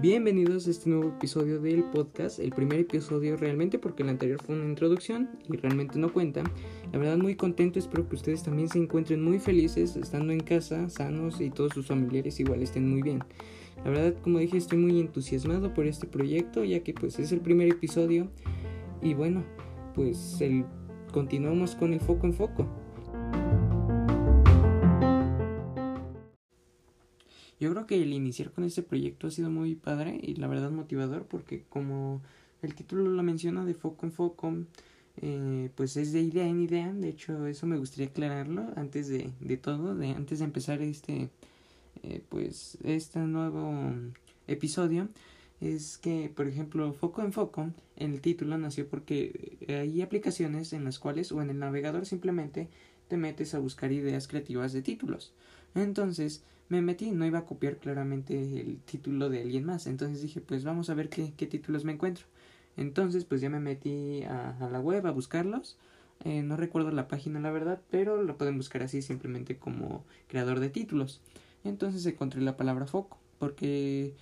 Bienvenidos a este nuevo episodio del podcast, el primer episodio realmente porque el anterior fue una introducción y realmente no cuenta. La verdad muy contento, espero que ustedes también se encuentren muy felices estando en casa, sanos y todos sus familiares igual estén muy bien. La verdad como dije estoy muy entusiasmado por este proyecto ya que pues es el primer episodio y bueno pues continuamos con el foco en foco. Yo creo que el iniciar con este proyecto ha sido muy padre y la verdad motivador porque como el título lo menciona de foco en foco, eh, pues es de idea en idea. De hecho, eso me gustaría aclararlo antes de, de todo, de antes de empezar este, eh, pues este nuevo episodio. Es que, por ejemplo, foco en foco, el título nació porque hay aplicaciones en las cuales o en el navegador simplemente te metes a buscar ideas creativas de títulos. Entonces, me metí, no iba a copiar claramente el título de alguien más. Entonces dije, pues vamos a ver qué, qué títulos me encuentro. Entonces, pues ya me metí a, la web a buscarlos. Eh, no recuerdo la página, la verdad, pero lo pueden buscar así simplemente como creador de títulos. Entonces encontré la palabra foco, porque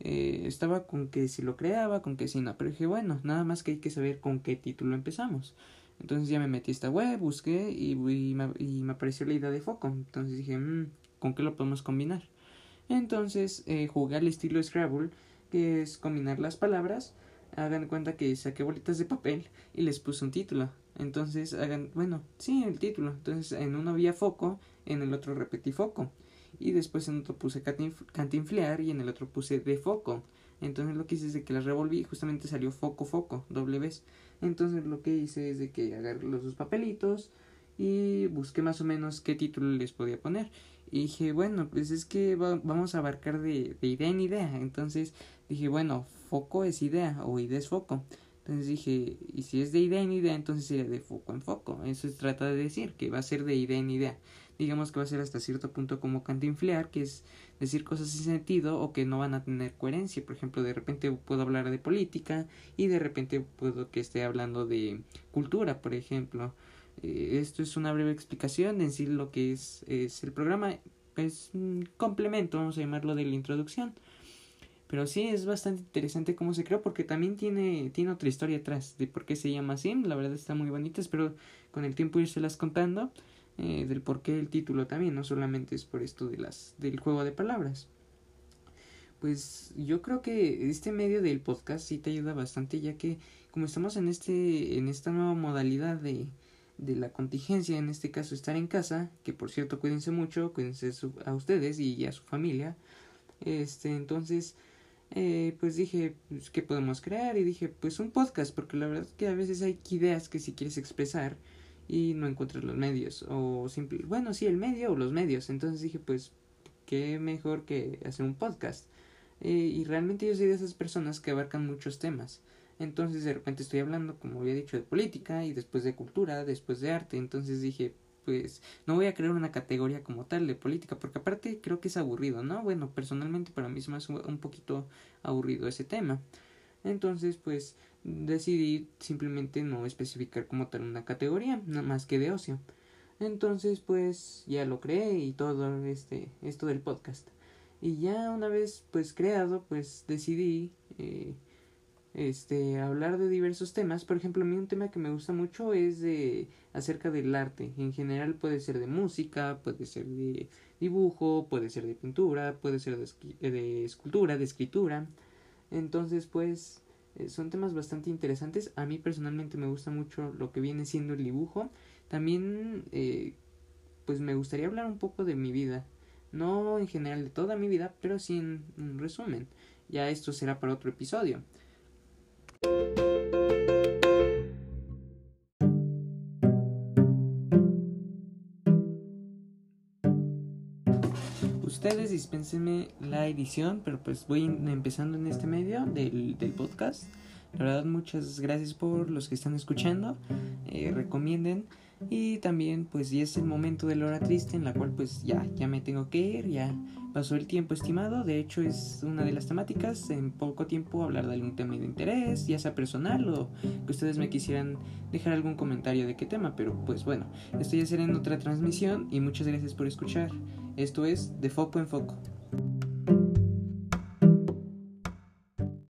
eh, estaba con que si lo creaba, con que si no. Pero dije, bueno, nada más que hay que saber con qué título empezamos. Entonces ya me metí a esta web, busqué y, y, me, apareció la idea de foco. Entonces dije, mmm, con qué lo podemos combinar. Entonces eh, jugué al estilo Scrabble, que es combinar las palabras. Hagan cuenta que saqué bolitas de papel y les puse un título. Entonces hagan, bueno, sí, el título. Entonces en uno había foco, en el otro repetí foco. Y después en otro puse cantinflear y en el otro puse de foco. Entonces lo que hice es de que las revolví y justamente salió foco foco, doble vez. Entonces lo que hice es de que agarré los dos papelitos y busqué más o menos qué título les podía poner. Y dije, bueno, pues es que vamos a abarcar de, de, idea en idea. Entonces dije, bueno, foco es idea o idea es foco. Entonces dije, y si es de idea en idea, entonces sería de foco en foco. Eso se trata de decir, que va a ser de idea en idea. Digamos que va a ser hasta cierto punto como cantinflear, que es decir cosas sin sentido o que no van a tener coherencia. Por ejemplo, de repente puedo hablar de política y de repente puedo que esté hablando de cultura, por ejemplo. Eh, esto es una breve explicación en sí lo que es, es el programa. Es un complemento, vamos a llamarlo, de la introducción. Pero sí es bastante interesante cómo se creó porque también tiene, tiene otra historia atrás de por qué se llama así. La verdad está muy bonita. Espero con el tiempo las contando eh, del por qué el título también. No solamente es por esto de las, del juego de palabras. Pues yo creo que este medio del podcast sí te ayuda bastante ya que como estamos en este en esta nueva modalidad de, de la contingencia, en este caso estar en casa, que por cierto cuídense mucho, cuídense a ustedes y a su familia. Este, entonces, eh, pues dije, pues, ¿qué podemos crear? Y dije, pues un podcast, porque la verdad es que a veces hay ideas que si quieres expresar y no encuentras los medios, o simple, bueno, sí, el medio o los medios. Entonces dije, pues, qué mejor que hacer un podcast. Eh, y realmente yo soy de esas personas que abarcan muchos temas. Entonces de repente estoy hablando, como había dicho, de política y después de cultura, después de arte. Entonces dije, pues no voy a crear una categoría como tal de política, porque aparte creo que es aburrido, ¿no? Bueno, personalmente para mí es más un poquito aburrido ese tema. Entonces, pues decidí simplemente no especificar como tal una categoría, nada más que de ocio. Entonces, pues ya lo creé y todo este esto del podcast. Y ya una vez pues creado, pues decidí eh, este, hablar de diversos temas. Por ejemplo, a mí un tema que me gusta mucho es de acerca del arte. En general puede ser de música, puede ser de dibujo, puede ser de pintura, puede ser de, de escultura, de escritura. Entonces, pues, eh, son temas bastante interesantes. A mí personalmente me gusta mucho lo que viene siendo el dibujo. También, eh, pues, me gustaría hablar un poco de mi vida. No en general de toda mi vida, pero sí en un resumen. Ya esto será para otro episodio. Ustedes dispénsenme la edición, pero pues voy empezando en este medio del, del podcast. La verdad, muchas gracias por los que están escuchando. Eh, recomienden Y también pues ya es el momento de la hora triste en la cual pues ya, ya me tengo que ir, ya pasó el tiempo estimado, de hecho es una de las temáticas, en poco tiempo hablar de algún tema de interés, ya sea personal o que ustedes me quisieran dejar algún comentario de qué tema, pero pues bueno, esto ya será en otra transmisión y muchas gracias por escuchar. Esto es De Foco en Foco.